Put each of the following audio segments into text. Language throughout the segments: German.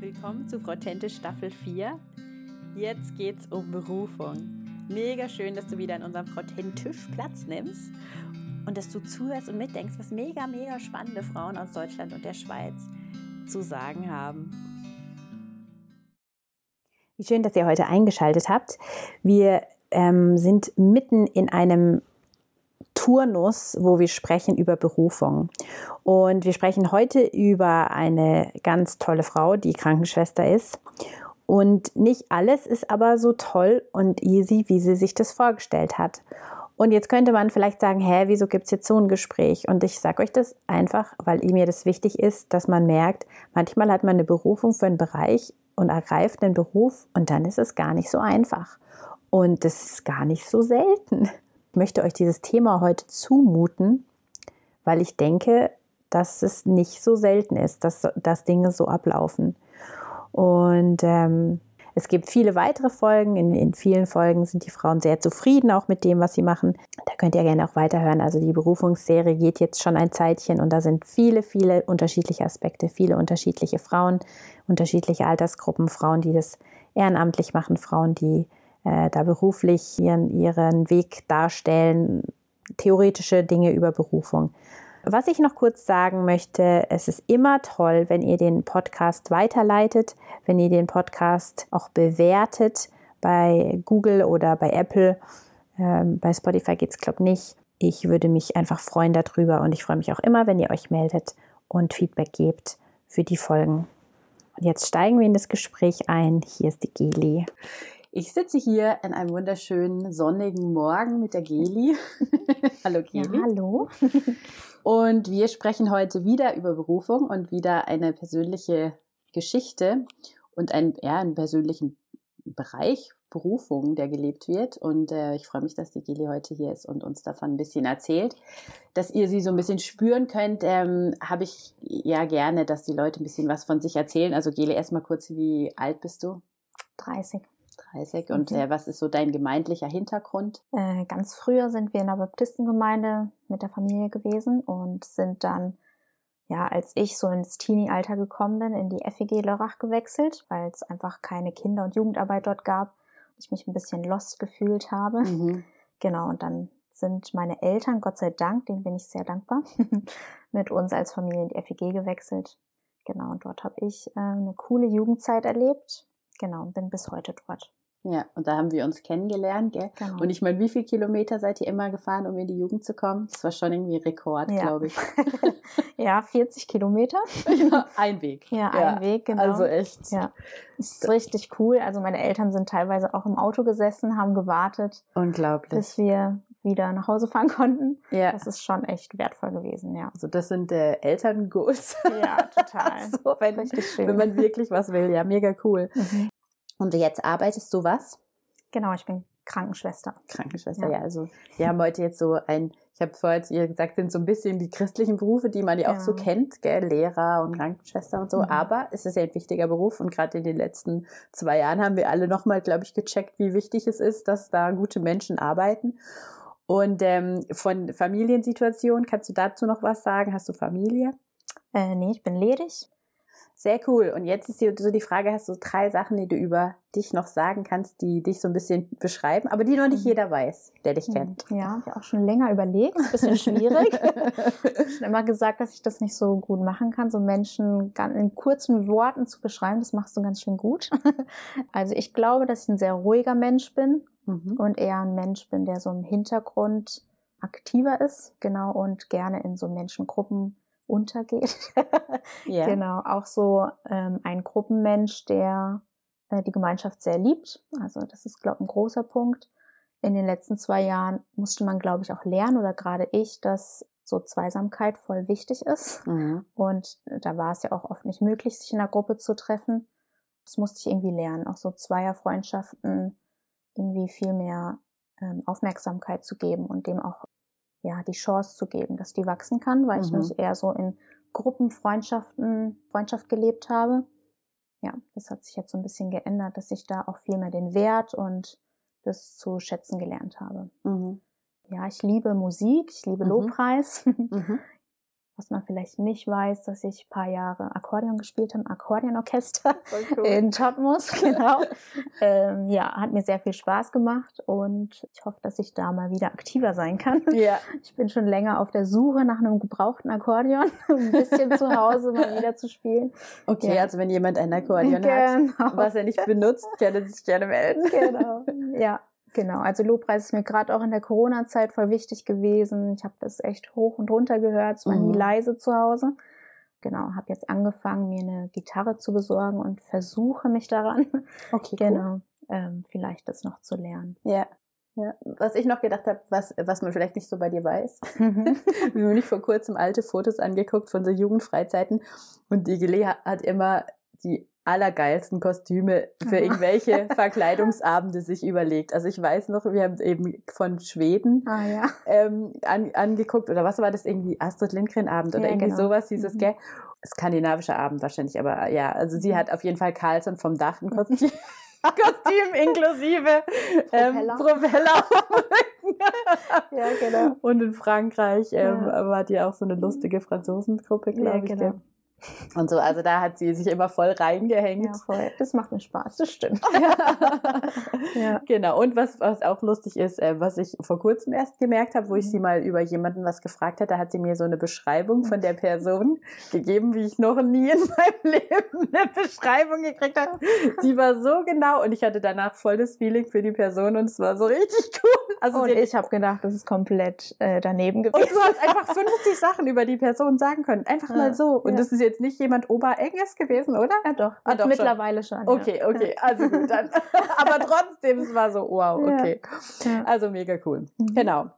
Willkommen zu Frau Staffel 4. Jetzt geht's um Berufung. Mega schön, dass du wieder in unserem Frau Platz nimmst und dass du zuhörst und mitdenkst, was mega, mega spannende Frauen aus Deutschland und der Schweiz zu sagen haben. Wie schön, dass ihr heute eingeschaltet habt. Wir ähm, sind mitten in einem Turnus, wo wir sprechen über Berufung. Und wir sprechen heute über eine ganz tolle Frau, die Krankenschwester ist. Und nicht alles ist aber so toll und easy, wie sie sich das vorgestellt hat. Und jetzt könnte man vielleicht sagen, hä, wieso gibt es jetzt so ein Gespräch? Und ich sage euch das einfach, weil mir das wichtig ist, dass man merkt, manchmal hat man eine Berufung für einen Bereich und ergreift den Beruf und dann ist es gar nicht so einfach. Und das ist gar nicht so selten möchte euch dieses Thema heute zumuten, weil ich denke, dass es nicht so selten ist, dass, dass Dinge so ablaufen. Und ähm, es gibt viele weitere Folgen. In, in, vielen Folgen sind die Frauen sehr zufrieden auch mit dem, was sie machen. Da könnt ihr gerne auch weiterhören. Also die Berufungsserie geht jetzt schon ein Zeitchen und da sind viele, viele unterschiedliche Aspekte, viele unterschiedliche Frauen, unterschiedliche Altersgruppen, Frauen, die das ehrenamtlich machen, Frauen, die äh, da beruflich ihren, ihren Weg darstellen, theoretische Dinge über Berufung. Was ich noch kurz sagen möchte, es ist immer toll, wenn ihr den Podcast weiterleitet, wenn ihr den Podcast auch bewertet bei Google oder bei Apple. Ähm, bei Spotify geht es, glaube ich, nicht. Ich würde mich einfach freuen darüber und ich freue mich auch immer, wenn ihr euch meldet und Feedback gebt für die Folgen. Und jetzt steigen wir in das Gespräch ein. Hier ist die Geli. Ich sitze hier an einem wunderschönen sonnigen Morgen mit der Geli. hallo Geli. Ja, hallo. und wir sprechen heute wieder über Berufung und wieder eine persönliche Geschichte und ein, ja, einen persönlichen Bereich Berufung, der gelebt wird. Und äh, ich freue mich, dass die Geli heute hier ist und uns davon ein bisschen erzählt. Dass ihr sie so ein bisschen spüren könnt, ähm, habe ich ja gerne, dass die Leute ein bisschen was von sich erzählen. Also Geli, erstmal kurz, wie alt bist du? 30. 30. Und mhm. äh, was ist so dein gemeindlicher Hintergrund? Äh, ganz früher sind wir in der Baptistengemeinde mit der Familie gewesen und sind dann, ja, als ich so ins Teenie-Alter gekommen bin, in die FEG Lörrach gewechselt, weil es einfach keine Kinder- und Jugendarbeit dort gab. Ich mich ein bisschen lost gefühlt habe. Mhm. Genau, und dann sind meine Eltern, Gott sei Dank, denen bin ich sehr dankbar, mit uns als Familie in die FEG gewechselt. Genau, und dort habe ich äh, eine coole Jugendzeit erlebt. Genau, und bin bis heute dort. Ja, und da haben wir uns kennengelernt, gell? Genau. Und ich meine, wie viele Kilometer seid ihr immer gefahren, um in die Jugend zu kommen? Das war schon irgendwie Rekord, ja. glaube ich. ja, 40 Kilometer. Ja, ein Weg. Ja, ja, ein Weg, genau. Also echt. Ja, das ist richtig cool. Also meine Eltern sind teilweise auch im Auto gesessen, haben gewartet. Unglaublich. Bis wir wieder nach Hause fahren konnten. Ja. Das ist schon echt wertvoll gewesen, ja. Also das sind äh, Elterngoals. Ja, total. so, wenn, Richtig schön. wenn man wirklich was will, ja, mega cool. Mhm. Und jetzt arbeitest du was? Genau, ich bin Krankenschwester. Krankenschwester, ja. ja. Also wir haben heute jetzt so ein, ich habe vorher zu ihr gesagt, sind so ein bisschen die christlichen Berufe, die man ja auch so kennt, gell? Lehrer und Krankenschwester und so. Mhm. Aber es ist ja ein wichtiger Beruf und gerade in den letzten zwei Jahren haben wir alle nochmal, glaube ich, gecheckt, wie wichtig es ist, dass da gute Menschen arbeiten. Und ähm, von Familiensituation, kannst du dazu noch was sagen? Hast du Familie? Äh, nee, ich bin ledig. Sehr cool. Und jetzt ist so die Frage, hast du drei Sachen, die du über dich noch sagen kannst, die dich so ein bisschen beschreiben, aber die noch nicht mhm. jeder weiß, der dich kennt. Ja, ich habe auch schon länger überlegt. Ist ein bisschen schwierig. ich habe schon immer gesagt, dass ich das nicht so gut machen kann, so Menschen in kurzen Worten zu beschreiben. Das machst du ganz schön gut. also ich glaube, dass ich ein sehr ruhiger Mensch bin mhm. und eher ein Mensch bin, der so im Hintergrund aktiver ist, genau, und gerne in so Menschengruppen untergeht. ja. Genau, auch so ähm, ein Gruppenmensch, der äh, die Gemeinschaft sehr liebt. Also das ist, glaube ich, ein großer Punkt. In den letzten zwei Jahren musste man, glaube ich, auch lernen oder gerade ich, dass so Zweisamkeit voll wichtig ist. Mhm. Und da war es ja auch oft nicht möglich, sich in einer Gruppe zu treffen. Das musste ich irgendwie lernen, auch so Zweierfreundschaften irgendwie viel mehr ähm, Aufmerksamkeit zu geben und dem auch ja, die Chance zu geben, dass die wachsen kann, weil mhm. ich mich eher so in Gruppenfreundschaften, Freundschaft gelebt habe. Ja, das hat sich jetzt so ein bisschen geändert, dass ich da auch viel mehr den Wert und das zu schätzen gelernt habe. Mhm. Ja, ich liebe Musik, ich liebe mhm. Lobpreis. Was man vielleicht nicht weiß, dass ich ein paar Jahre Akkordeon gespielt habe, Akkordeonorchester cool. in Totmus, genau. ähm, ja, hat mir sehr viel Spaß gemacht und ich hoffe, dass ich da mal wieder aktiver sein kann. Ja. Ich bin schon länger auf der Suche nach einem gebrauchten Akkordeon, um ein bisschen zu Hause mal wieder zu spielen. Okay, ja. also wenn jemand ein Akkordeon genau. hat, was er nicht benutzt, kann er sich gerne melden. Genau, ja. Genau, also Lobpreis ist mir gerade auch in der Corona-Zeit voll wichtig gewesen. Ich habe das echt hoch und runter gehört, es war mhm. nie leise zu Hause. Genau, habe jetzt angefangen, mir eine Gitarre zu besorgen und versuche mich daran. Okay, genau, cool. ähm, vielleicht das noch zu lernen. Ja. Ja, was ich noch gedacht habe, was, was man vielleicht nicht so bei dir weiß. Mhm. Wir haben nicht vor kurzem alte Fotos angeguckt von so Jugendfreizeiten und die Gele hat immer die allergeilsten Kostüme für irgendwelche Verkleidungsabende sich überlegt. Also ich weiß noch, wir haben eben von Schweden ah, ja. ähm, an, angeguckt, oder was war das irgendwie, Astrid Lindgren Abend oder ja, irgendwie genau. sowas, dieses, mhm. gell? Skandinavischer Abend wahrscheinlich, aber ja, also sie mhm. hat auf jeden Fall Carlson vom Dach ein Kostüm. Kostüm inklusive ähm, Propeller. ja, genau. Und in Frankreich ähm, ja. war die auch so eine lustige Franzosengruppe, glaube ja, genau. Und so, also da hat sie sich immer voll reingehängt. Ja, voll. Das macht mir Spaß, das stimmt. ja. Genau. Und was, was auch lustig ist, äh, was ich vor kurzem erst gemerkt habe, wo ich sie mhm. mal über jemanden was gefragt hatte, hat sie mir so eine Beschreibung von der Person gegeben, wie ich noch nie in meinem Leben eine Beschreibung gekriegt habe. Sie war so genau und ich hatte danach voll das Feeling für die Person und es war so richtig cool. Also und ich habe gedacht, das ist komplett äh, daneben gewesen. Und du hast einfach 50 Sachen über die Person sagen können. Einfach ja. mal so. Und ja. das ist jetzt nicht jemand Oberenges gewesen, oder? Ja, doch. Ah, doch mittlerweile schon. schon okay, okay. Also gut, dann. Aber trotzdem, es war so, wow, okay. Also mega cool. Mhm. Genau.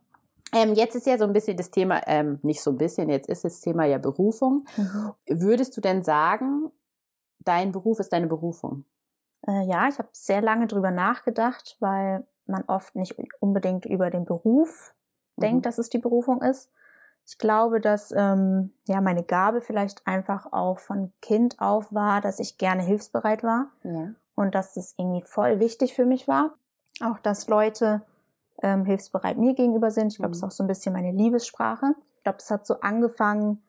Ähm, jetzt ist ja so ein bisschen das Thema, ähm, nicht so ein bisschen, jetzt ist das Thema ja Berufung. Mhm. Würdest du denn sagen, dein Beruf ist deine Berufung? Äh, ja, ich habe sehr lange drüber nachgedacht, weil man oft nicht unbedingt über den Beruf mhm. denkt, dass es die Berufung ist. Ich glaube, dass ähm, ja meine Gabe vielleicht einfach auch von Kind auf war, dass ich gerne hilfsbereit war ja. und dass das irgendwie voll wichtig für mich war. Auch dass Leute ähm, hilfsbereit mir gegenüber sind. Ich glaube, mhm. das ist auch so ein bisschen meine Liebessprache. Ich glaube, das hat so angefangen,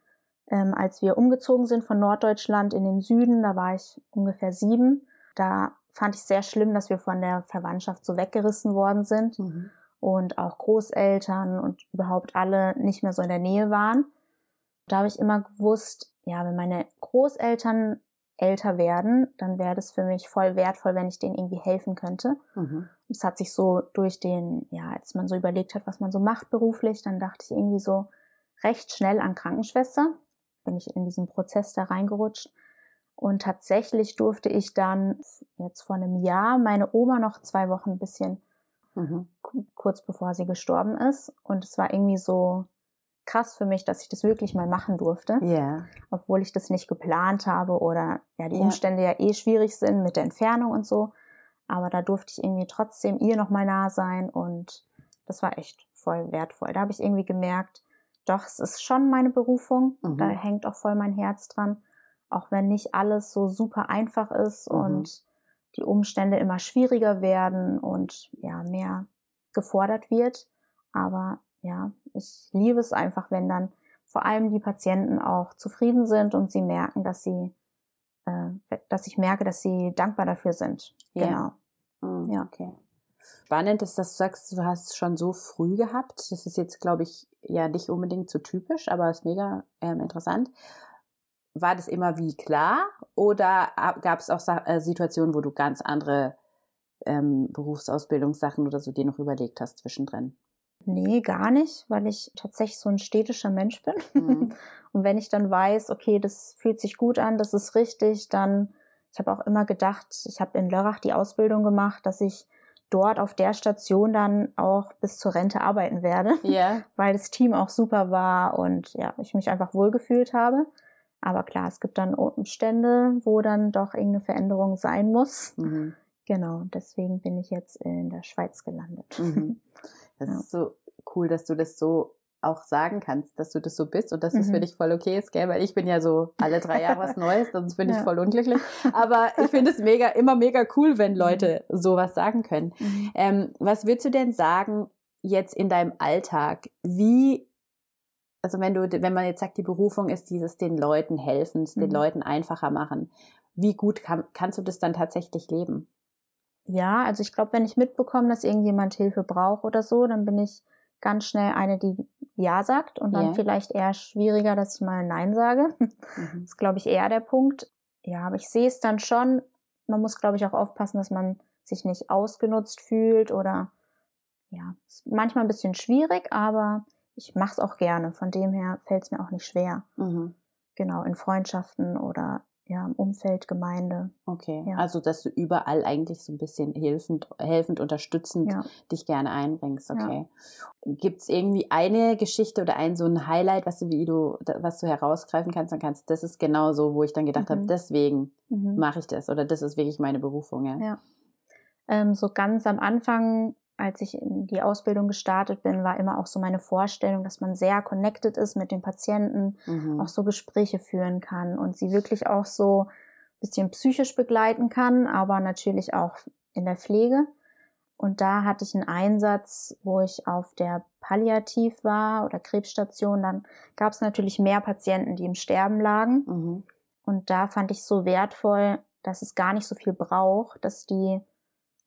ähm, als wir umgezogen sind von Norddeutschland in den Süden. Da war ich ungefähr sieben. Da fand ich sehr schlimm, dass wir von der Verwandtschaft so weggerissen worden sind mhm. Und auch Großeltern und überhaupt alle nicht mehr so in der Nähe waren. Da habe ich immer gewusst, ja, wenn meine Großeltern älter werden, dann wäre das für mich voll wertvoll, wenn ich denen irgendwie helfen könnte. Mhm. Es hat sich so durch den, ja, als man so überlegt hat, was man so macht beruflich, dann dachte ich irgendwie so recht schnell an Krankenschwester. Bin ich in diesen Prozess da reingerutscht und tatsächlich durfte ich dann jetzt vor einem Jahr meine Oma noch zwei Wochen ein bisschen mhm. Kurz bevor sie gestorben ist. Und es war irgendwie so krass für mich, dass ich das wirklich mal machen durfte. Yeah. Obwohl ich das nicht geplant habe oder ja, die yeah. Umstände ja eh schwierig sind mit der Entfernung und so. Aber da durfte ich irgendwie trotzdem ihr nochmal nah sein und das war echt voll wertvoll. Da habe ich irgendwie gemerkt, doch, es ist schon meine Berufung. Mhm. Da hängt auch voll mein Herz dran auch wenn nicht alles so super einfach ist mhm. und die Umstände immer schwieriger werden und ja, mehr gefordert wird. Aber ja, ich liebe es einfach, wenn dann vor allem die Patienten auch zufrieden sind und sie merken, dass sie, äh, dass ich merke, dass sie dankbar dafür sind. Ja. Genau. Mhm, ja. Okay. Spannend ist, dass du sagst, du hast es schon so früh gehabt. Das ist jetzt, glaube ich, ja nicht unbedingt so typisch, aber ist mega ähm, interessant war das immer wie klar oder gab es auch äh, Situationen, wo du ganz andere ähm, Berufsausbildungssachen oder so dir noch überlegt hast zwischendrin? Nee, gar nicht, weil ich tatsächlich so ein städtischer Mensch bin. Mhm. Und wenn ich dann weiß, okay, das fühlt sich gut an, das ist richtig, dann, ich habe auch immer gedacht, ich habe in Lörrach die Ausbildung gemacht, dass ich dort auf der Station dann auch bis zur Rente arbeiten werde, yeah. weil das Team auch super war und ja, ich mich einfach wohlgefühlt habe. Aber klar, es gibt dann Umstände, wo dann doch irgendeine Veränderung sein muss. Mhm. Genau, deswegen bin ich jetzt in der Schweiz gelandet. Mhm. Das ja. ist so cool, dass du das so auch sagen kannst, dass du das so bist und dass es mhm. für dich voll okay ist, gell? Weil ich bin ja so alle drei Jahre was Neues, sonst bin ja. ich voll unglücklich. Aber ich finde es mega, immer mega cool, wenn Leute mhm. sowas sagen können. Mhm. Ähm, was würdest du denn sagen jetzt in deinem Alltag? Wie also wenn du, wenn man jetzt sagt, die Berufung ist dieses den Leuten helfen, mhm. den Leuten einfacher machen, wie gut kann, kannst du das dann tatsächlich leben? Ja, also ich glaube, wenn ich mitbekomme, dass irgendjemand Hilfe braucht oder so, dann bin ich ganz schnell eine, die Ja sagt und dann yeah. vielleicht eher schwieriger, dass ich mal Nein sage. Mhm. Das ist, glaube ich, eher der Punkt. Ja, aber ich sehe es dann schon. Man muss, glaube ich, auch aufpassen, dass man sich nicht ausgenutzt fühlt oder ja, ist manchmal ein bisschen schwierig, aber ich mache es auch gerne. Von dem her fällt es mir auch nicht schwer. Mhm. Genau, in Freundschaften oder ja, im Umfeld, Gemeinde. Okay, ja. also dass du überall eigentlich so ein bisschen hilfend, helfend, unterstützend ja. dich gerne einbringst. Okay. Ja. Gibt es irgendwie eine Geschichte oder ein so ein Highlight, was du, wie du, was du herausgreifen kannst, dann kannst, das ist genau so, wo ich dann gedacht mhm. habe, deswegen mhm. mache ich das oder das ist wirklich meine Berufung. Ja. ja. Ähm, so ganz am Anfang als ich in die Ausbildung gestartet bin, war immer auch so meine Vorstellung, dass man sehr connected ist mit den Patienten, mhm. auch so Gespräche führen kann und sie wirklich auch so ein bisschen psychisch begleiten kann, aber natürlich auch in der Pflege. Und da hatte ich einen Einsatz, wo ich auf der Palliativ war oder Krebsstation. Dann gab es natürlich mehr Patienten, die im Sterben lagen. Mhm. Und da fand ich so wertvoll, dass es gar nicht so viel braucht, dass die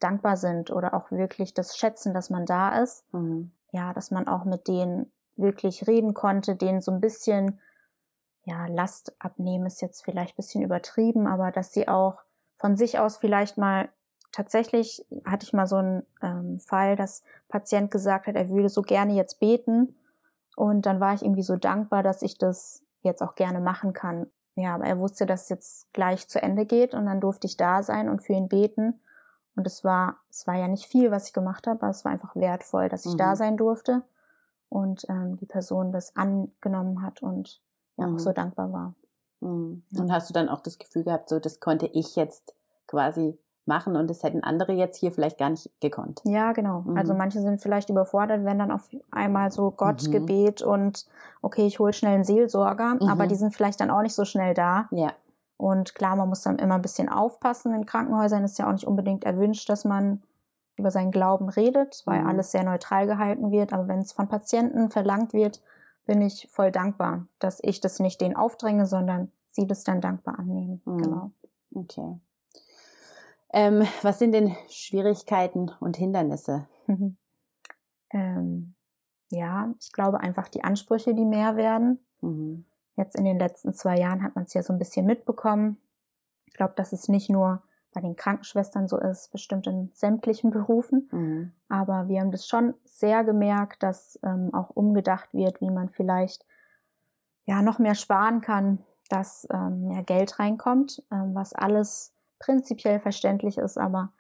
dankbar sind oder auch wirklich das schätzen, dass man da ist. Mhm. Ja, dass man auch mit denen wirklich reden konnte, denen so ein bisschen, ja, Last abnehmen ist jetzt vielleicht ein bisschen übertrieben, aber dass sie auch von sich aus vielleicht mal tatsächlich hatte ich mal so einen ähm, Fall, dass Patient gesagt hat, er würde so gerne jetzt beten. Und dann war ich irgendwie so dankbar, dass ich das jetzt auch gerne machen kann. Ja, aber er wusste, dass es jetzt gleich zu Ende geht und dann durfte ich da sein und für ihn beten. Und es war, es war ja nicht viel, was ich gemacht habe, aber es war einfach wertvoll, dass ich mhm. da sein durfte und ähm, die Person das angenommen hat und ja mhm. auch so dankbar war. Mhm. Und hast du dann auch das Gefühl gehabt, so das konnte ich jetzt quasi machen und das hätten andere jetzt hier vielleicht gar nicht gekonnt. Ja, genau. Mhm. Also manche sind vielleicht überfordert, wenn dann auf einmal so Gott, mhm. Gebet und okay, ich hole schnell einen Seelsorger, aber mhm. die sind vielleicht dann auch nicht so schnell da. Ja. Und klar, man muss dann immer ein bisschen aufpassen. In Krankenhäusern ist ja auch nicht unbedingt erwünscht, dass man über seinen Glauben redet, weil mhm. alles sehr neutral gehalten wird. Aber wenn es von Patienten verlangt wird, bin ich voll dankbar, dass ich das nicht denen aufdränge, sondern sie das dann dankbar annehmen. Mhm. Genau. Okay. Ähm, was sind denn Schwierigkeiten und Hindernisse? ähm, ja, ich glaube einfach die Ansprüche, die mehr werden. Mhm. Jetzt in den letzten zwei Jahren hat man es ja so ein bisschen mitbekommen. Ich glaube, dass es nicht nur bei den Krankenschwestern so ist, bestimmt in sämtlichen Berufen. Mhm. Aber wir haben das schon sehr gemerkt, dass ähm, auch umgedacht wird, wie man vielleicht ja noch mehr sparen kann, dass ähm, mehr Geld reinkommt, ähm, was alles prinzipiell verständlich ist, aber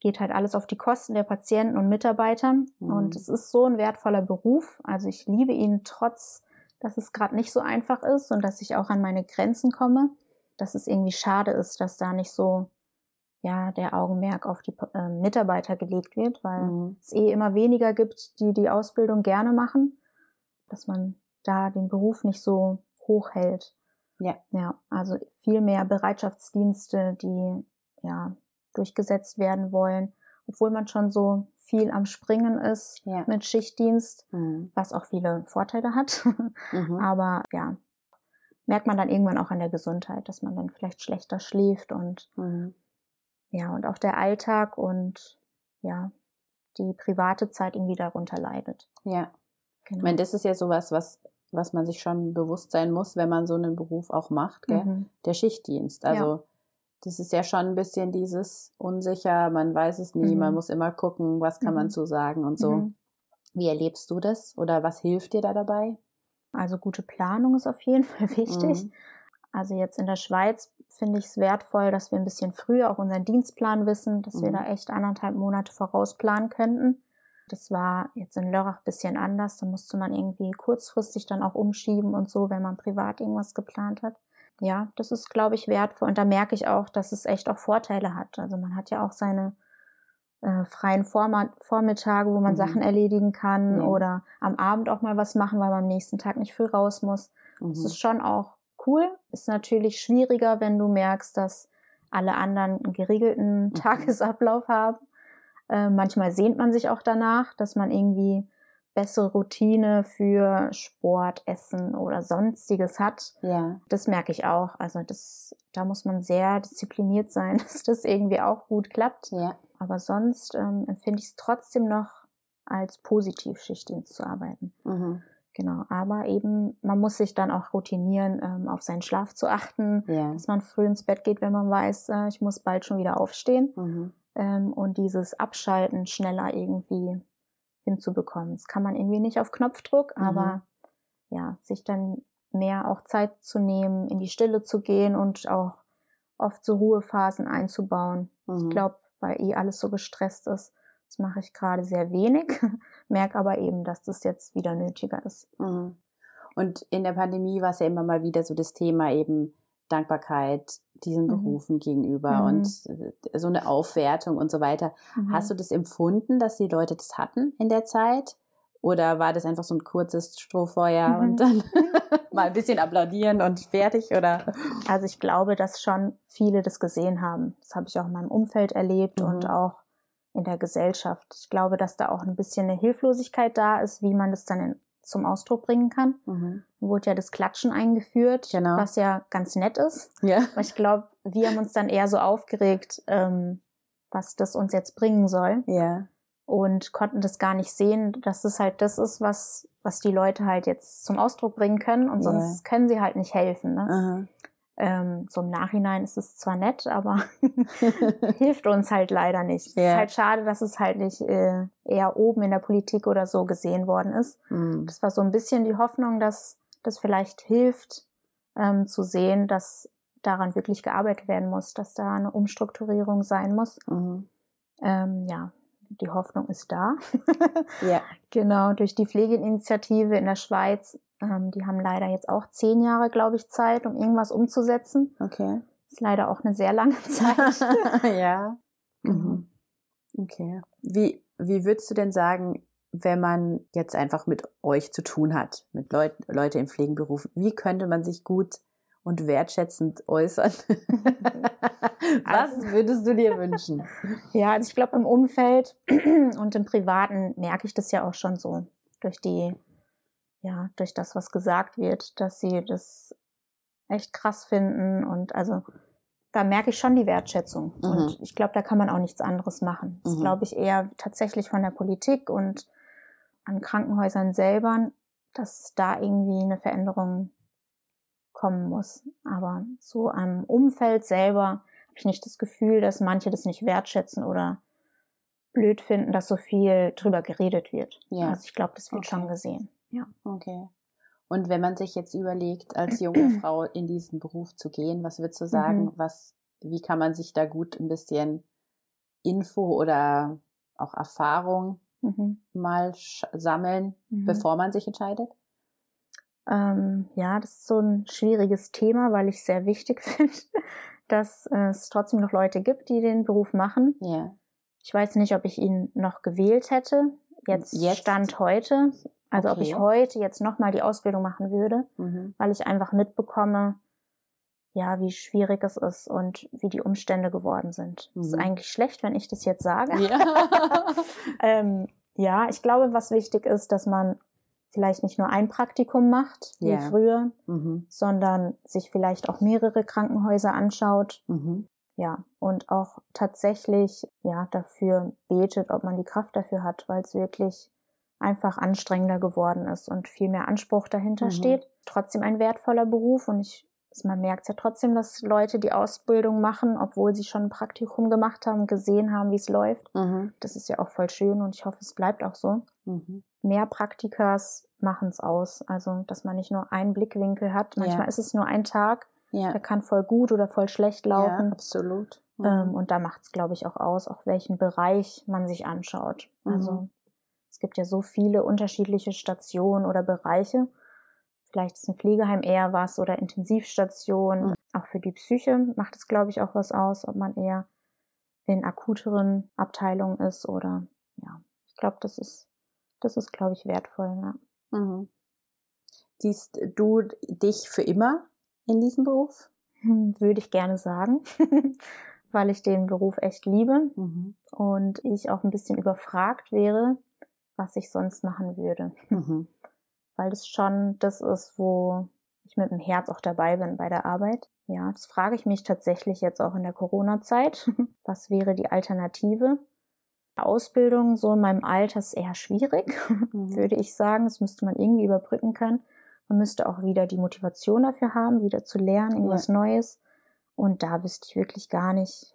geht halt alles auf die Kosten der Patienten und Mitarbeitern. Mhm. Und es ist so ein wertvoller Beruf. Also ich liebe ihn trotz dass es gerade nicht so einfach ist und dass ich auch an meine Grenzen komme, dass es irgendwie schade ist, dass da nicht so ja der Augenmerk auf die äh, Mitarbeiter gelegt wird, weil mhm. es eh immer weniger gibt, die die Ausbildung gerne machen, dass man da den Beruf nicht so hoch hält. Ja. Ja, also viel mehr Bereitschaftsdienste, die ja durchgesetzt werden wollen, obwohl man schon so viel am Springen ist ja. mit Schichtdienst, mhm. was auch viele Vorteile hat. Mhm. Aber ja, merkt man dann irgendwann auch an der Gesundheit, dass man dann vielleicht schlechter schläft und mhm. ja, und auch der Alltag und ja, die private Zeit irgendwie darunter leidet. Ja. Genau. Ich meine, das ist ja sowas, was, was man sich schon bewusst sein muss, wenn man so einen Beruf auch macht, gell? Mhm. Der Schichtdienst. Also ja das ist ja schon ein bisschen dieses unsicher, man weiß es nie, mhm. man muss immer gucken, was kann mhm. man zu sagen und so. Mhm. Wie erlebst du das oder was hilft dir da dabei? Also gute Planung ist auf jeden Fall wichtig. Mhm. Also jetzt in der Schweiz finde ich es wertvoll, dass wir ein bisschen früher auch unseren Dienstplan wissen, dass wir mhm. da echt anderthalb Monate vorausplanen könnten. Das war jetzt in Lörrach ein bisschen anders. Da musste man irgendwie kurzfristig dann auch umschieben und so, wenn man privat irgendwas geplant hat ja, das ist, glaube ich, wertvoll. Und da merke ich auch, dass es echt auch Vorteile hat. Also man hat ja auch seine äh, freien Vormittage, wo man mhm. Sachen erledigen kann ja. oder am Abend auch mal was machen, weil man am nächsten Tag nicht früh raus muss. Mhm. Das ist schon auch cool. Ist natürlich schwieriger, wenn du merkst, dass alle anderen einen geregelten mhm. Tagesablauf haben. Äh, manchmal sehnt man sich auch danach, dass man irgendwie bessere Routine für Sport, Essen oder sonstiges hat. Ja. Das merke ich auch. Also das, da muss man sehr diszipliniert sein, dass das irgendwie auch gut klappt. Ja. Aber sonst ähm, empfinde ich es trotzdem noch als positiv, Schichtdienst zu arbeiten. Mhm. Genau, aber eben, man muss sich dann auch routinieren, ähm, auf seinen Schlaf zu achten, Ja. dass man früh ins Bett geht, wenn man weiß, äh, ich muss bald schon wieder aufstehen Mhm. ähm, und dieses Abschalten schneller irgendwie hinzubekommen. Das kann man irgendwie nicht auf Knopfdruck, Mhm. aber ja, sich dann mehr auch Zeit zu nehmen, in die Stille zu gehen und auch oft so Ruhephasen einzubauen. Mhm. Ich glaube, weil eh alles so gestresst ist, das mache ich gerade sehr wenig, merke aber eben, dass das jetzt wieder nötiger ist. Mhm. Und in der Pandemie war es ja immer mal wieder so das Thema eben Dankbarkeit diesen Mhm. Berufen gegenüber Mhm. und äh, so eine Aufwertung und so weiter. Hast du das empfunden, dass die Leute das hatten in der Zeit? Oder war das einfach so ein kurzes Strohfeuer Mhm. und dann mal ein bisschen applaudieren und fertig? Oder? Also ich glaube, dass schon viele das gesehen haben. Das habe ich auch in meinem Umfeld erlebt Mhm. und auch in der Gesellschaft. Ich glaube, dass da auch ein bisschen eine Hilflosigkeit da ist, wie man das dann in, zum Ausdruck bringen kann. Mhm. Dann wurde ja das Klatschen eingeführt, Genau. was ja ganz nett ist. Ja. Aber ich glaube, wir haben uns dann eher so aufgeregt, ähm, was das uns jetzt bringen soll Ja. und konnten das gar nicht sehen, dass es halt das ist, was, was die Leute halt jetzt zum Ausdruck bringen können und Ja. sonst können sie halt nicht helfen. Ne? Aha. Ähm, so im Nachhinein ist es zwar nett, aber hilft uns halt leider nicht. Es Ja. ist halt schade, dass es halt nicht äh, eher oben in der Politik oder so gesehen worden ist. Mhm. Das war so ein bisschen die Hoffnung, dass das vielleicht hilft, ähm, zu sehen, dass daran wirklich gearbeitet werden muss, dass da eine Umstrukturierung sein muss. Mhm. Ähm, ja, die Hoffnung ist da. Ja. genau, durch die Pflegeinitiative in der Schweiz. Ähm, die haben leider jetzt auch zehn Jahre, glaube ich, Zeit, um irgendwas umzusetzen. Okay. Ist leider auch eine sehr lange Zeit. ja. Mhm. Okay. Wie, wie würdest du denn sagen, wenn man jetzt einfach mit euch zu tun hat, mit Leut Leute im Pflegenberuf, wie könnte man sich gut und wertschätzend äußern? Was Also- würdest du dir wünschen? Ja, also ich glaube, im Umfeld und im Privaten merke ich das ja auch schon so durch die, ja, durch das, was gesagt wird, dass sie das echt krass finden und also da merke ich schon die Wertschätzung. Mhm. Und ich glaube, da kann man auch nichts anderes machen. Das Mhm. glaube ich eher tatsächlich von der Politik und an Krankenhäusern selber, dass da irgendwie eine Veränderung kommen muss. Aber so am Umfeld selber habe ich nicht das Gefühl, dass manche das nicht wertschätzen oder blöd finden, dass so viel drüber geredet wird. Ja. Also ich glaube, das wird Okay. schon gesehen. Ja. Okay. Und wenn man sich jetzt überlegt, als junge Frau in diesen Beruf zu gehen, was würdest du sagen, Mhm. was, wie kann man sich da gut ein bisschen Info oder auch Erfahrung Mhm. mal sammeln, Mhm. bevor man sich entscheidet? Ähm, ja, das ist so ein schwieriges Thema, weil ich sehr wichtig finde, dass äh, es trotzdem noch Leute gibt, die den Beruf machen. Ja. Ich weiß nicht, ob ich ihn noch gewählt hätte. Jetzt, Jetzt? Stand heute. Also ob Okay. ich heute jetzt nochmal die Ausbildung machen würde, Mhm. weil ich einfach mitbekomme, ja, wie schwierig es ist und wie die Umstände geworden sind. Das ist Mhm. eigentlich schlecht, wenn ich das jetzt sage. Ja. ähm, ja, ich glaube, was wichtig ist, dass man vielleicht nicht nur ein Praktikum macht, wie früher, mhm. sondern sich vielleicht auch mehrere Krankenhäuser anschaut. Mhm. Ja, und auch tatsächlich ja dafür betet, ob man die Kraft dafür hat, weil es wirklich einfach anstrengender geworden ist und viel mehr Anspruch dahinter Mhm. steht. Trotzdem ein wertvoller Beruf und ich man merkt ja trotzdem, dass Leute die Ausbildung machen, obwohl sie schon ein Praktikum gemacht haben, gesehen haben, wie es läuft. Mhm. Das ist ja auch voll schön und ich hoffe, es bleibt auch so. Mhm. Mehr Praktikas machen es aus. Also, dass man nicht nur einen Blickwinkel hat. Manchmal Ja. ist es nur ein Tag, Ja. der kann voll gut oder voll schlecht laufen. Ja, absolut. Mhm. Ähm, und da macht es, glaube ich, auch aus, auch welchen Bereich man sich anschaut. Also Mhm. Es gibt ja so viele unterschiedliche Stationen oder Bereiche. Vielleicht ist ein Pflegeheim eher was oder Intensivstation. Mhm. Auch für die Psyche macht es, glaube ich, auch was aus, ob man eher in akuteren Abteilungen ist oder ja. Ich glaube, das ist, das ist, glaube ich, wertvoll. Ja. Mhm. Siehst du dich für immer in diesem Beruf? Hm, Würde ich gerne sagen, weil ich den Beruf echt liebe Mhm. und ich auch ein bisschen überfragt wäre, was ich sonst machen würde. Mhm. Weil das schon das ist, wo ich mit dem Herz auch dabei bin bei der Arbeit. Ja, das frage ich mich tatsächlich jetzt auch in der Corona-Zeit. Was wäre die Alternative? Ausbildung so in meinem Alter ist eher schwierig, mhm. würde ich sagen. Das müsste man irgendwie überbrücken können. Man müsste auch wieder die Motivation dafür haben, wieder zu lernen, irgendwas ja. Neues. Und da wüsste ich wirklich gar nicht,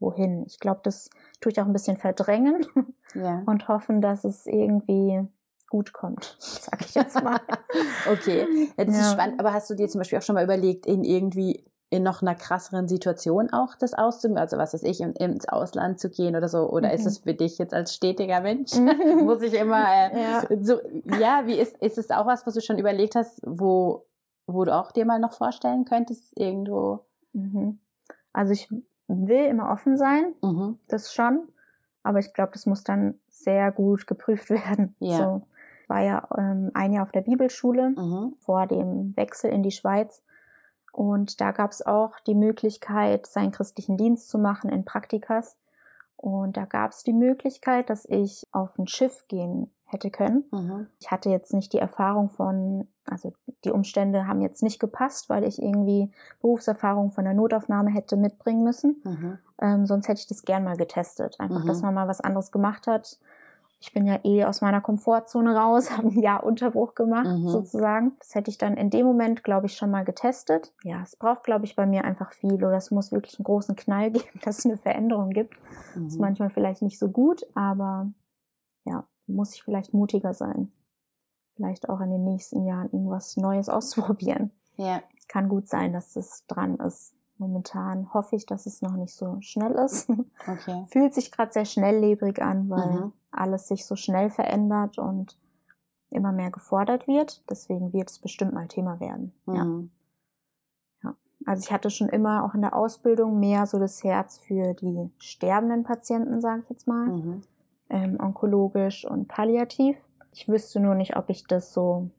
wohin. Ich glaube, das tue ich auch ein bisschen verdrängen ja. und hoffen, dass es irgendwie gut kommt, sag ich jetzt mal. okay, ja, das ja. ist spannend. Aber hast du dir zum Beispiel auch schon mal überlegt, in irgendwie in noch einer krasseren Situation auch das auszumachen, also was weiß ich, ins Ausland zu gehen oder so? Oder mhm. ist es für dich jetzt als stetiger Mensch, mhm. muss ich immer äh, ja. so, ja, wie ist, ist es auch was, was du schon überlegt hast, wo, wo du auch dir mal noch vorstellen könntest, irgendwo? Mhm. Also ich will immer offen sein, mhm. das schon, aber ich glaube, das muss dann sehr gut geprüft werden. Ja. So, war ja ähm, ein Jahr auf der Bibelschule mhm. vor dem Wechsel in die Schweiz und da gab es auch die Möglichkeit, seinen christlichen Dienst zu machen in Praktikas. Und da gab es die Möglichkeit, dass ich auf ein Schiff gehen hätte können. Mhm. Ich hatte jetzt nicht die Erfahrung von, also die Umstände haben jetzt nicht gepasst, weil ich irgendwie Berufserfahrung von der Notaufnahme hätte mitbringen müssen. Mhm. Ähm, sonst hätte ich das gern mal getestet. Einfach, mhm. dass man mal was anderes gemacht hat, ich bin ja eh aus meiner Komfortzone raus, habe ein Jahr Unterbruch gemacht mhm. sozusagen. Das hätte ich dann in dem Moment, glaube ich, schon mal getestet. Ja, es braucht, glaube ich, bei mir einfach viel oder es muss wirklich einen großen Knall geben, dass es eine Veränderung gibt. Mhm. Das ist manchmal vielleicht nicht so gut, aber ja, muss ich vielleicht mutiger sein. Vielleicht auch in den nächsten Jahren irgendwas Neues auszuprobieren. Ja. Kann gut sein, dass das dran ist. Momentan hoffe ich, dass es noch nicht so schnell ist. Okay. Fühlt sich gerade sehr schnelllebrig an, weil mhm. alles sich so schnell verändert und immer mehr gefordert wird. Deswegen wird es bestimmt mal Thema werden. Mhm. Ja. ja. Also ich hatte schon immer auch in der Ausbildung mehr so das Herz für die sterbenden Patienten, sage ich jetzt mal. Mhm. Ähm, onkologisch und palliativ. Ich wüsste nur nicht, ob ich das so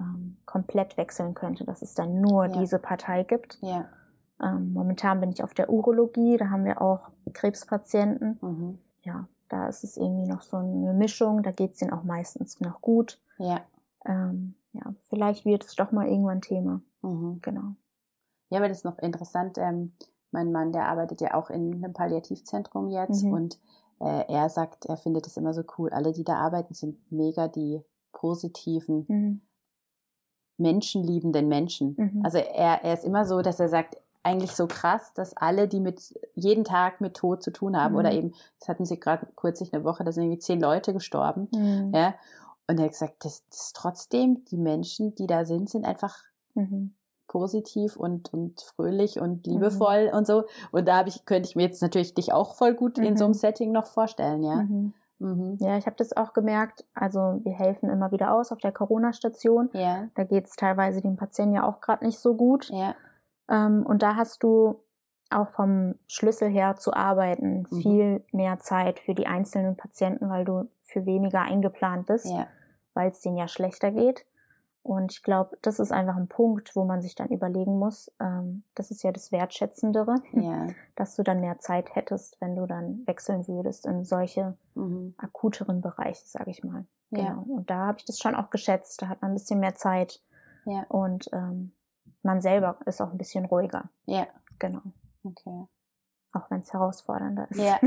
ähm, komplett wechseln könnte, dass es dann nur ja. diese Partei gibt. Ja. Ähm, momentan bin ich auf der Urologie, da haben wir auch Krebspatienten. Mhm. Ja, da ist es irgendwie noch so eine Mischung, da geht es denen auch meistens noch gut. Ja. Ähm, ja, vielleicht wird es doch mal irgendwann Thema. Mhm. Genau. Ja, aber das ist noch interessant. Ähm, mein Mann, der arbeitet ja auch in einem Palliativzentrum jetzt mhm. und äh, er sagt, er findet es immer so cool. Alle, die da arbeiten, sind mega die positiven, mhm. menschenliebenden Menschen. Mhm. Also er, er ist immer so, dass er sagt, eigentlich so krass, dass alle, die mit jeden Tag mit Tod zu tun haben, mhm. oder eben, das hatten sie gerade kürzlich eine Woche, da sind irgendwie zehn Leute gestorben, mhm. ja. Und er hat gesagt, das, das ist trotzdem, die Menschen, die da sind, sind einfach mhm. Positiv und, und fröhlich und mhm. liebevoll und so. Und da habe ich, könnte ich mir jetzt natürlich dich auch voll gut in so einem mhm. Setting noch vorstellen, ja. Mhm. Ja, ich habe das auch gemerkt. Also wir helfen immer wieder aus auf der Corona-Station. Ja. Da geht es teilweise den Patienten ja auch gerade nicht so gut. Ja. Ähm, und da hast du auch vom Schlüssel her zu arbeiten mhm. viel mehr Zeit für die einzelnen Patienten, weil du für weniger eingeplant bist, ja. weil es denen ja schlechter geht. Und ich glaube, das ist einfach ein Punkt, wo man sich dann überlegen muss, ähm, das ist ja das Wertschätzendere, ja. dass du dann mehr Zeit hättest, wenn du dann wechseln würdest in solche mhm. akuteren Bereiche, sage ich mal. Genau. Und da habe ich das schon auch geschätzt. Da hat man ein bisschen mehr Zeit. Ja. Und ähm, man selber ist auch ein bisschen ruhiger. Ja. Genau. Okay. Auch wenn es herausfordernder ist. Ja.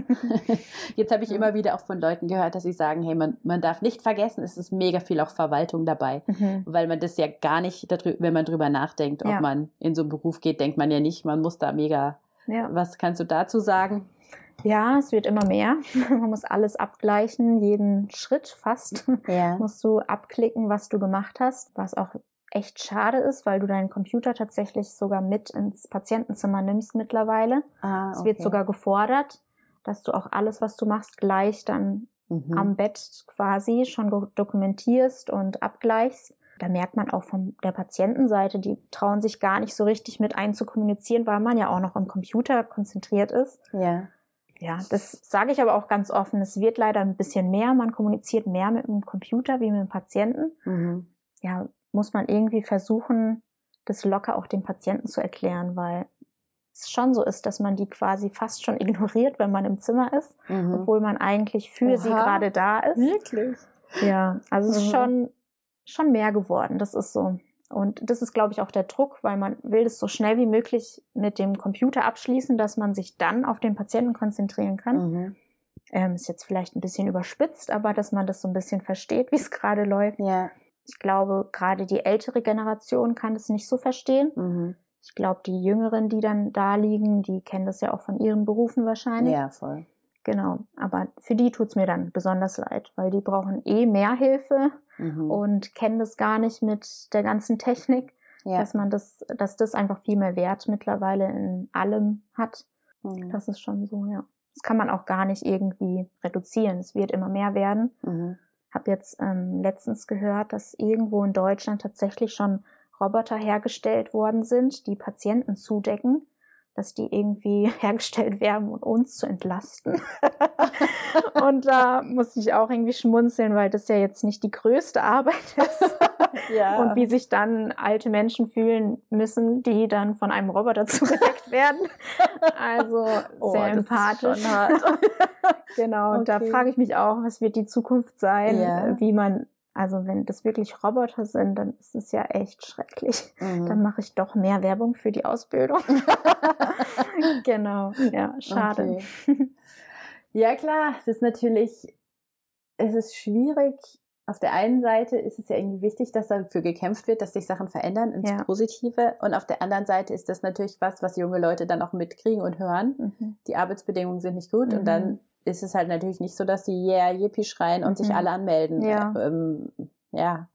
Jetzt habe ich immer wieder auch von Leuten gehört, dass sie sagen, hey, man, man darf nicht vergessen, es ist mega viel auch Verwaltung dabei, mhm. weil man das ja gar nicht, wenn man drüber nachdenkt, ob ja. man in so einen Beruf geht, denkt man ja nicht, man muss da mega. Ja. Was kannst du dazu sagen? Ja, es wird immer mehr. Man muss alles abgleichen, jeden Schritt fast. Ja. musst du abklicken, was du gemacht hast, was auch echt schade ist, weil du deinen Computer tatsächlich sogar mit ins Patientenzimmer nimmst mittlerweile. Ah, okay. Es wird sogar gefordert, dass du auch alles, was du machst, gleich dann mhm. am Bett quasi schon dokumentierst und abgleichst. Da merkt man auch von der Patientenseite, die trauen sich gar nicht so richtig mit einzukommunizieren, weil man ja auch noch im Computer konzentriert ist. Ja. Ja, das sage ich aber auch ganz offen. Es wird leider ein bisschen mehr. Man kommuniziert mehr mit dem Computer wie mit dem Patienten. Mhm. Ja, muss man irgendwie versuchen, das locker auch dem Patienten zu erklären, weil es schon so ist, dass man die quasi fast schon ignoriert, wenn man im Zimmer ist, mhm. obwohl man eigentlich für Oha. sie gerade da ist. Wirklich? Ja, also es ist mhm. schon, schon mehr geworden. Das ist so. Und das ist, glaube ich, auch der Druck, weil man will es so schnell wie möglich mit dem Computer abschließen, dass man sich dann auf den Patienten konzentrieren kann. Mhm. Ähm, ist jetzt vielleicht ein bisschen überspitzt, aber dass man das so ein bisschen versteht, wie es gerade läuft. Ja. Ich glaube, gerade die ältere Generation kann das nicht so verstehen. Mhm. Ich glaube, die Jüngeren, die dann da liegen, die kennen das ja auch von ihren Berufen wahrscheinlich. Ja, voll. Genau. Aber für die tut's mir dann besonders leid, weil die brauchen eh mehr Hilfe mhm. und kennen das gar nicht mit der ganzen Technik, ja. dass man das, dass das einfach viel mehr Wert mittlerweile in allem hat. Mhm. Das ist schon so, ja. Das kann man auch gar nicht irgendwie reduzieren. Es wird immer mehr werden. Mhm. Hab jetzt ähm, letztens gehört, dass irgendwo in Deutschland tatsächlich schon Roboter hergestellt worden sind, die Patienten zudecken, dass die irgendwie hergestellt werden, um uns zu entlasten. und da muss ich auch irgendwie schmunzeln, weil das ja jetzt nicht die größte Arbeit ist. ja. Und wie sich dann alte Menschen fühlen müssen, die dann von einem Roboter zugedeckt werden. Also oh, sehr empathisch. genau, und okay. da frage ich mich auch, was wird die Zukunft sein, ja. wie man also wenn das wirklich Roboter sind, dann ist es ja echt schrecklich. Mhm. Dann mache ich doch mehr Werbung für die Ausbildung. genau, ja, schade. Okay. Ja klar, das ist natürlich, es ist schwierig. Auf der einen Seite ist es ja irgendwie wichtig, dass dafür gekämpft wird, dass sich Sachen verändern ins ja. Positive. Und auf der anderen Seite ist das natürlich was, was junge Leute dann auch mitkriegen und hören. Mhm. Die Arbeitsbedingungen sind nicht gut mhm. und dann ist es halt natürlich nicht so, dass die Yeah, Yippie schreien und mhm. sich alle anmelden. Ja. Ähm, ja,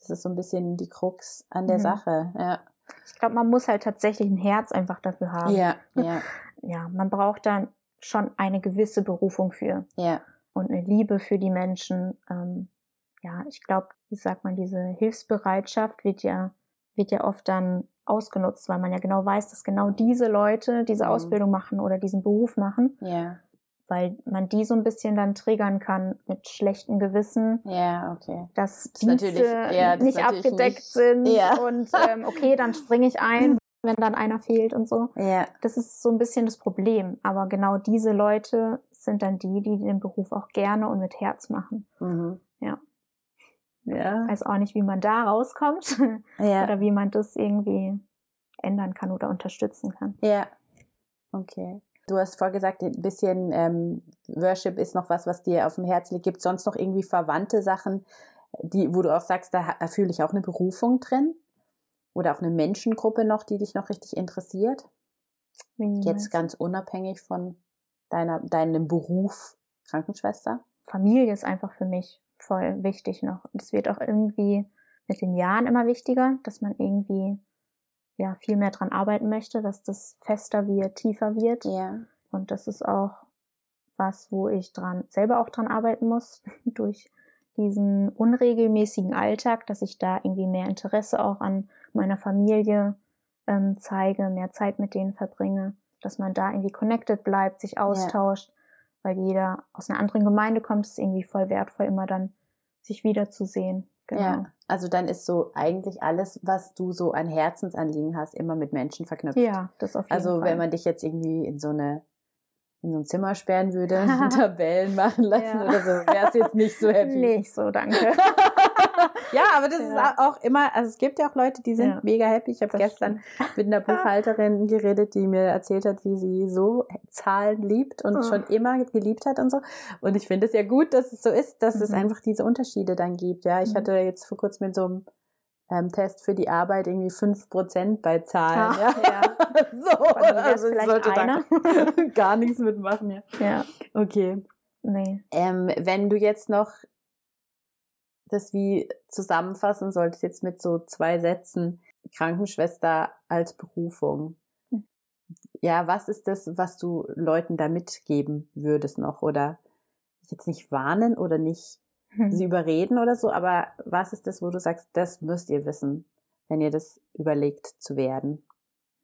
das ist so ein bisschen die Krux an der mhm. Sache. Ja. Ich glaube, man muss halt tatsächlich ein Herz einfach dafür haben. Ja, ja. Ja, man braucht dann schon eine gewisse Berufung für. Ja. Und eine Liebe für die Menschen. Ähm, ja, ich glaube, wie sagt man, diese Hilfsbereitschaft wird ja, wird ja oft dann ausgenutzt, weil man ja genau weiß, dass genau diese Leute diese mhm. Ausbildung machen oder diesen Beruf machen. Ja weil man die so ein bisschen dann triggern kann mit schlechtem Gewissen. Ja, okay. Dass das Dienste ja, das nicht abgedeckt nicht, sind ja. und ähm, okay, dann springe ich ein, wenn dann einer fehlt und so. Ja. Das ist so ein bisschen das Problem. Aber genau diese Leute sind dann die, die den Beruf auch gerne und mit Herz machen. Mhm. Ja. Ja. Weiß auch nicht, wie man da rauskommt ja. oder wie man das irgendwie ändern kann oder unterstützen kann. Ja. Okay. Du hast vorher gesagt, ein bisschen ähm, Worship ist noch was, was dir auf dem Herzen liegt. Gibt sonst noch irgendwie verwandte Sachen, die, wo du auch sagst, da, fühle ich auch eine Berufung drin? Oder auch eine Menschengruppe noch, die dich noch richtig interessiert? Wie Jetzt ganz unabhängig von deiner, deinem Beruf Krankenschwester? Familie ist einfach für mich voll wichtig noch. Und es wird auch irgendwie mit den Jahren immer wichtiger, dass man irgendwie ja viel mehr dran arbeiten möchte, dass das fester wird, tiefer wird. Ja. Und das ist auch was, wo ich dran selber auch dran arbeiten muss durch diesen unregelmäßigen Alltag, dass ich da irgendwie mehr Interesse auch an meiner Familie ähm, zeige, mehr Zeit mit denen verbringe, dass man da irgendwie connected bleibt, sich austauscht, ja. weil jeder aus einer anderen Gemeinde kommt, ist irgendwie voll wertvoll, immer dann sich wiederzusehen. Genau. Ja, also dann ist so eigentlich alles, was du so an Herzensanliegen hast, immer mit Menschen verknüpft. Ja, das auf jeden also, Fall. Also wenn man dich jetzt irgendwie in so eine in so ein Zimmer sperren würde, Tabellen machen lassen ja. oder so, wäre es jetzt nicht so happy. Nicht so, danke. ja, aber das ja. ist auch immer, also es gibt ja auch Leute, die sind ja. mega happy. Ich habe gestern stimmt. mit einer Buchhalterin geredet, die mir erzählt hat, wie sie so Zahlen liebt und oh. schon immer geliebt hat und so. Und ich finde es ja gut, dass es so ist, dass mhm. es einfach diese Unterschiede dann gibt. Ja, ich mhm. hatte jetzt vor kurzem mit so einem ähm, Test für die Arbeit irgendwie 5% bei Zahlen. Ah, ja. ja. so, also ich sollte einer. da gar nichts mitmachen. Ja. ja. Okay. Nee. Ähm, wenn du jetzt noch das wie zusammenfassen solltest, jetzt mit so zwei Sätzen, Krankenschwester als Berufung. Hm. Ja, was ist das, was du Leuten da mitgeben würdest noch? Oder jetzt nicht warnen oder nicht hm. sie überreden oder so, aber was ist das, wo du sagst, das müsst ihr wissen, wenn ihr das überlegt zu werden?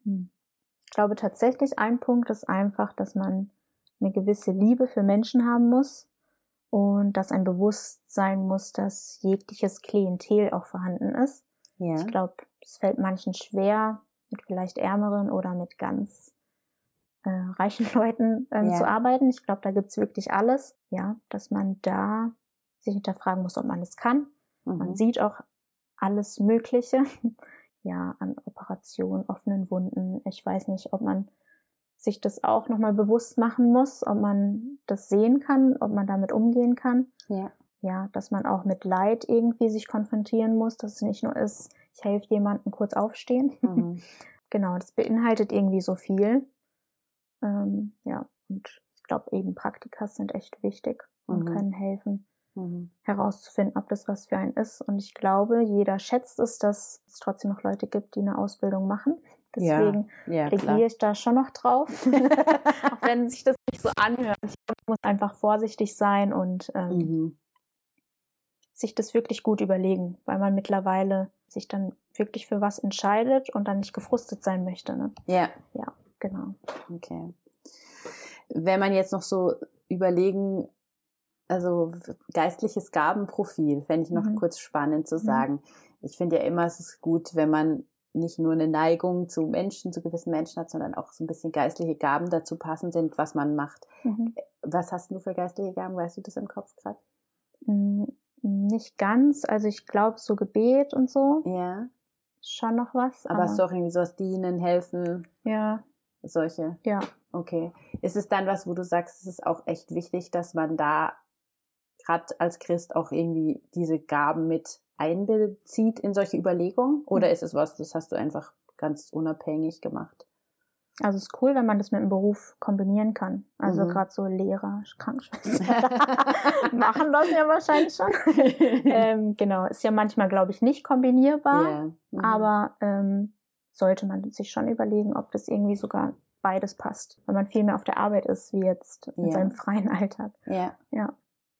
Hm. Ich glaube tatsächlich, ein Punkt ist einfach, dass man eine gewisse Liebe für Menschen haben muss und dass ein Bewusstsein muss, dass jegliches Klientel auch vorhanden ist. Ja. Ich glaube, es fällt manchen schwer, mit vielleicht ärmeren oder mit ganz äh, reichen Leuten ähm, Ja. zu arbeiten. Ich glaube, da gibt's wirklich alles. Ja, dass man da sich hinterfragen muss, ob man es kann. Man Mhm. sieht auch alles Mögliche. Ja, an Operationen, offenen Wunden. Ich weiß nicht, ob man sich das auch nochmal bewusst machen muss, ob man das sehen kann, ob man damit umgehen kann. Ja. Ja, dass man auch mit Leid irgendwie sich konfrontieren muss, dass es nicht nur ist, ich helfe jemandem kurz aufstehen. Mhm. Genau, das beinhaltet irgendwie so viel. Ähm, ja, und ich glaube eben Praktikas sind echt wichtig und Mhm. können helfen, Mhm. herauszufinden, ob das was für einen ist. Und ich glaube, jeder schätzt es, dass es trotzdem noch Leute gibt, die eine Ausbildung machen. Ja, Deswegen Ja, klar. reagiere ich da schon noch drauf. Auch wenn sich das nicht so anhört. Ich muss einfach vorsichtig sein und ähm, Mhm. sich das wirklich gut überlegen, weil man mittlerweile sich dann wirklich für was entscheidet und dann nicht gefrustet sein möchte. Ne? Ja, Genau. okay. Wenn man jetzt noch so überlegen, also geistliches Gabenprofil, fände ich noch Mhm. kurz spannend zu Mhm. sagen. Ich finde ja immer, es ist gut, wenn man nicht nur eine Neigung zu Menschen, zu gewissen Menschen hat, sondern auch so ein bisschen geistliche Gaben dazu passend sind, was man macht. Mhm. Was hast du für geistliche Gaben? Weißt du das im Kopf gerade? Mm, Nicht ganz. Also ich glaube, so Gebet und so Ja. schon noch was. Aber hast du auch irgendwie sowas dienen, helfen, Ja, solche? ja. Okay. Ist es dann was, wo du sagst, es ist auch echt wichtig, dass man da gerade als Christ auch irgendwie diese Gaben mit einbezieht in solche Überlegungen? Oder ist es was, das hast du einfach ganz unabhängig gemacht? Also es ist cool, wenn man das mit dem Beruf kombinieren kann. Also Mhm. gerade so Lehrer, Krankenschwester machen das ja wahrscheinlich schon. ähm, genau, ist ja manchmal, glaube ich, nicht kombinierbar, Ja. Mhm. aber ähm, sollte man sich schon überlegen, ob das irgendwie sogar beides passt. Wenn man viel mehr auf der Arbeit ist, wie jetzt in Ja. seinem freien Alltag. Ja, Ja,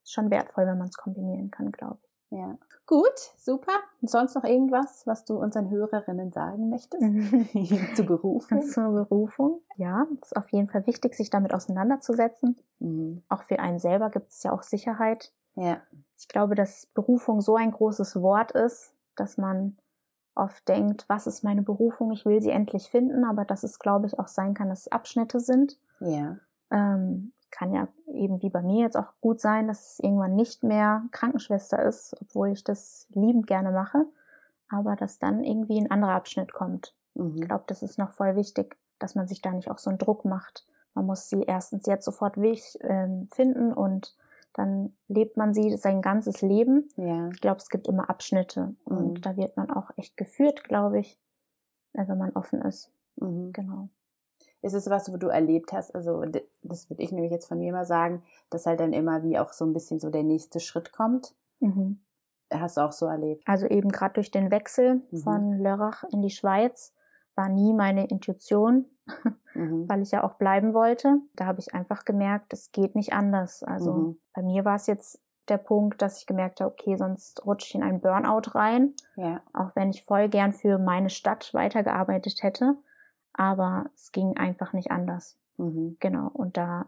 ist schon wertvoll, wenn man es kombinieren kann, glaube ich. Ja. Gut, super. Und sonst noch irgendwas, was du unseren Hörerinnen sagen möchtest? Zu Berufung? Zur Berufung. Ja, es ist auf jeden Fall wichtig, sich damit auseinanderzusetzen. Mhm. Auch für einen selber gibt es ja auch Sicherheit. Ja. Ich glaube, dass Berufung so ein großes Wort ist, dass man oft denkt, was ist meine Berufung? Ich will sie endlich finden, aber dass es, glaube ich, auch sein kann, dass es Abschnitte sind. Ja. Ähm, kann ja eben wie bei mir jetzt auch gut sein, dass es irgendwann nicht mehr Krankenschwester ist, obwohl ich das liebend gerne mache, aber dass dann irgendwie ein anderer Abschnitt kommt. Ich Mhm. glaube, das ist noch voll wichtig, dass man sich da nicht auch so einen Druck macht. Man muss sie erstens jetzt sofort wich, ähm, finden und dann lebt man sie sein ganzes Leben. Ja. Ich glaube, es gibt immer Abschnitte und Mhm. da wird man auch echt geführt, glaube ich, äh, wenn man offen ist. Mhm. Genau. Ist es was, wo du erlebt hast? Also, das würde ich nämlich jetzt von mir mal sagen, dass halt dann immer wie auch so ein bisschen so der nächste Schritt kommt. Mhm. Hast du auch so erlebt? Also eben gerade durch den Wechsel Mhm. von Lörrach in die Schweiz war nie meine Intuition, Mhm. weil ich ja auch bleiben wollte. Da habe ich einfach gemerkt, es geht nicht anders. Also Mhm. bei mir war es jetzt der Punkt, dass ich gemerkt habe, okay, sonst rutsche ich in einen Burnout rein, Ja. auch wenn ich voll gern für meine Stadt weitergearbeitet hätte. Aber es ging einfach nicht anders. Mhm. Genau. Und da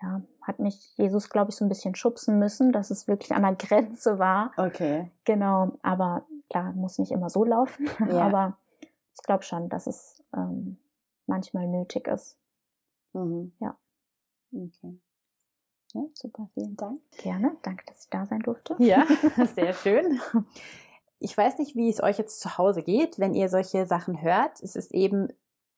ja, hat mich Jesus, glaube ich, so ein bisschen schubsen müssen, dass es wirklich an der Grenze war. Okay. Genau. Aber klar, muss nicht immer so laufen. Ja. Aber ich glaube schon, dass es ähm, manchmal nötig ist. Mhm. Ja. Okay. Ja, super, vielen Dank. Gerne. Danke, dass ich da sein durfte. Ja, sehr schön. Ich weiß nicht, wie es euch jetzt zu Hause geht, wenn ihr solche Sachen hört. Es ist eben,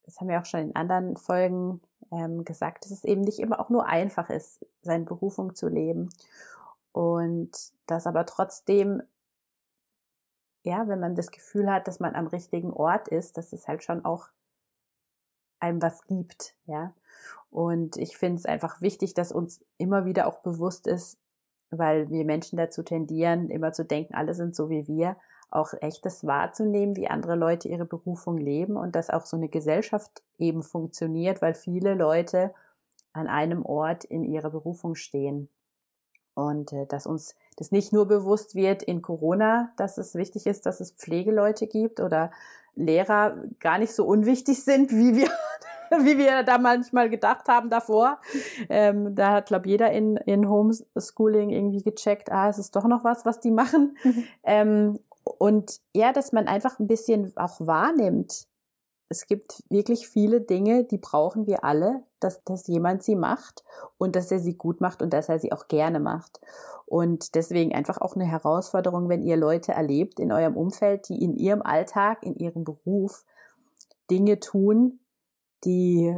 das haben wir auch schon in anderen Folgen ähm, gesagt, dass es eben nicht immer auch nur einfach ist, seine Berufung zu leben. Und dass aber trotzdem, ja, wenn man das Gefühl hat, dass man am richtigen Ort ist, dass es halt schon auch einem was gibt, ja. Und ich finde es einfach wichtig, dass uns immer wieder auch bewusst ist, weil wir Menschen dazu tendieren, immer zu denken, alle sind so wie wir, auch echtes wahrzunehmen, wie andere Leute ihre Berufung leben und dass auch so eine Gesellschaft eben funktioniert, weil viele Leute an einem Ort in ihrer Berufung stehen. Und äh, dass uns das nicht nur bewusst wird in Corona, dass es wichtig ist, dass es Pflegeleute gibt oder Lehrer gar nicht so unwichtig sind, wie wir, wie wir da manchmal gedacht haben davor. Ähm, da hat, glaube jeder in, in Homeschooling irgendwie gecheckt, ah, es ist doch noch was, was die machen. Mhm. Ähm, und ja, dass man einfach ein bisschen auch wahrnimmt, es gibt wirklich viele Dinge, die brauchen wir alle, dass, dass jemand sie macht und dass er sie gut macht und dass er sie auch gerne macht. Und deswegen einfach auch eine Herausforderung, wenn ihr Leute erlebt in eurem Umfeld, die in ihrem Alltag, in ihrem Beruf Dinge tun, die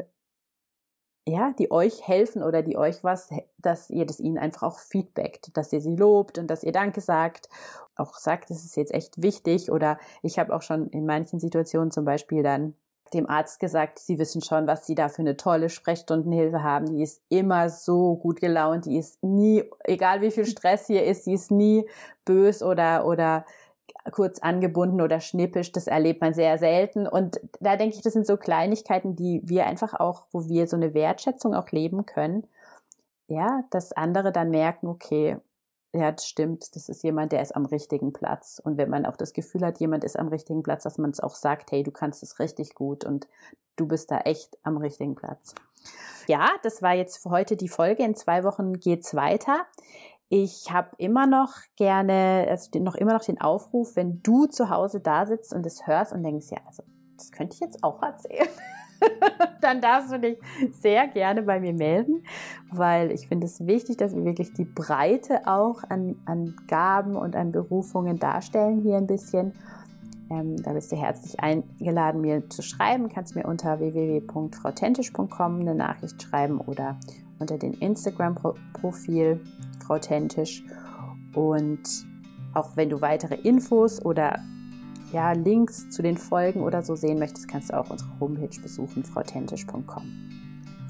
ja, die euch helfen oder die euch was, dass ihr das ihnen einfach auch feedbackt, dass ihr sie lobt und dass ihr Danke sagt, auch sagt, es ist jetzt echt wichtig oder ich habe auch schon in manchen Situationen zum Beispiel dann dem Arzt gesagt, sie wissen schon, was sie da für eine tolle Sprechstundenhilfe haben. Die ist immer so gut gelaunt, die ist nie, egal wie viel Stress hier ist, die ist nie bös oder, oder kurz angebunden oder schnippisch, das erlebt man sehr selten. Und da denke ich, das sind so Kleinigkeiten, die wir einfach auch, wo wir so eine Wertschätzung auch leben können. Ja, dass andere dann merken, okay, ja, das stimmt, das ist jemand, der ist am richtigen Platz. Und wenn man auch das Gefühl hat, jemand ist am richtigen Platz, dass man es auch sagt, hey, du kannst es richtig gut und du bist da echt am richtigen Platz. Ja, das war jetzt für heute die Folge. In zwei Wochen geht's weiter. Ich habe immer noch gerne, also noch immer noch den Aufruf, wenn du zu Hause da sitzt und es hörst und denkst, ja, also das könnte ich jetzt auch erzählen. dann darfst du dich sehr gerne bei mir melden, weil ich finde es wichtig, dass wir wirklich die Breite auch an, an Gaben und an Berufungen darstellen hier ein bisschen. Ähm, da bist du herzlich eingeladen, mir zu schreiben. Kannst mir unter www.frautentisch.com eine Nachricht schreiben oder unter dem Instagram-Profil Frau Tentisch. Und auch wenn du weitere Infos oder ja, Links zu den Folgen oder so sehen möchtest, kannst du auch unsere Homepage besuchen, frautentisch.com.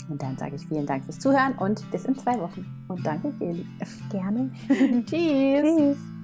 Und dann sage ich vielen Dank fürs Zuhören und bis in zwei Wochen. Und danke, Geli. Gerne. Tschüss. Tschüss.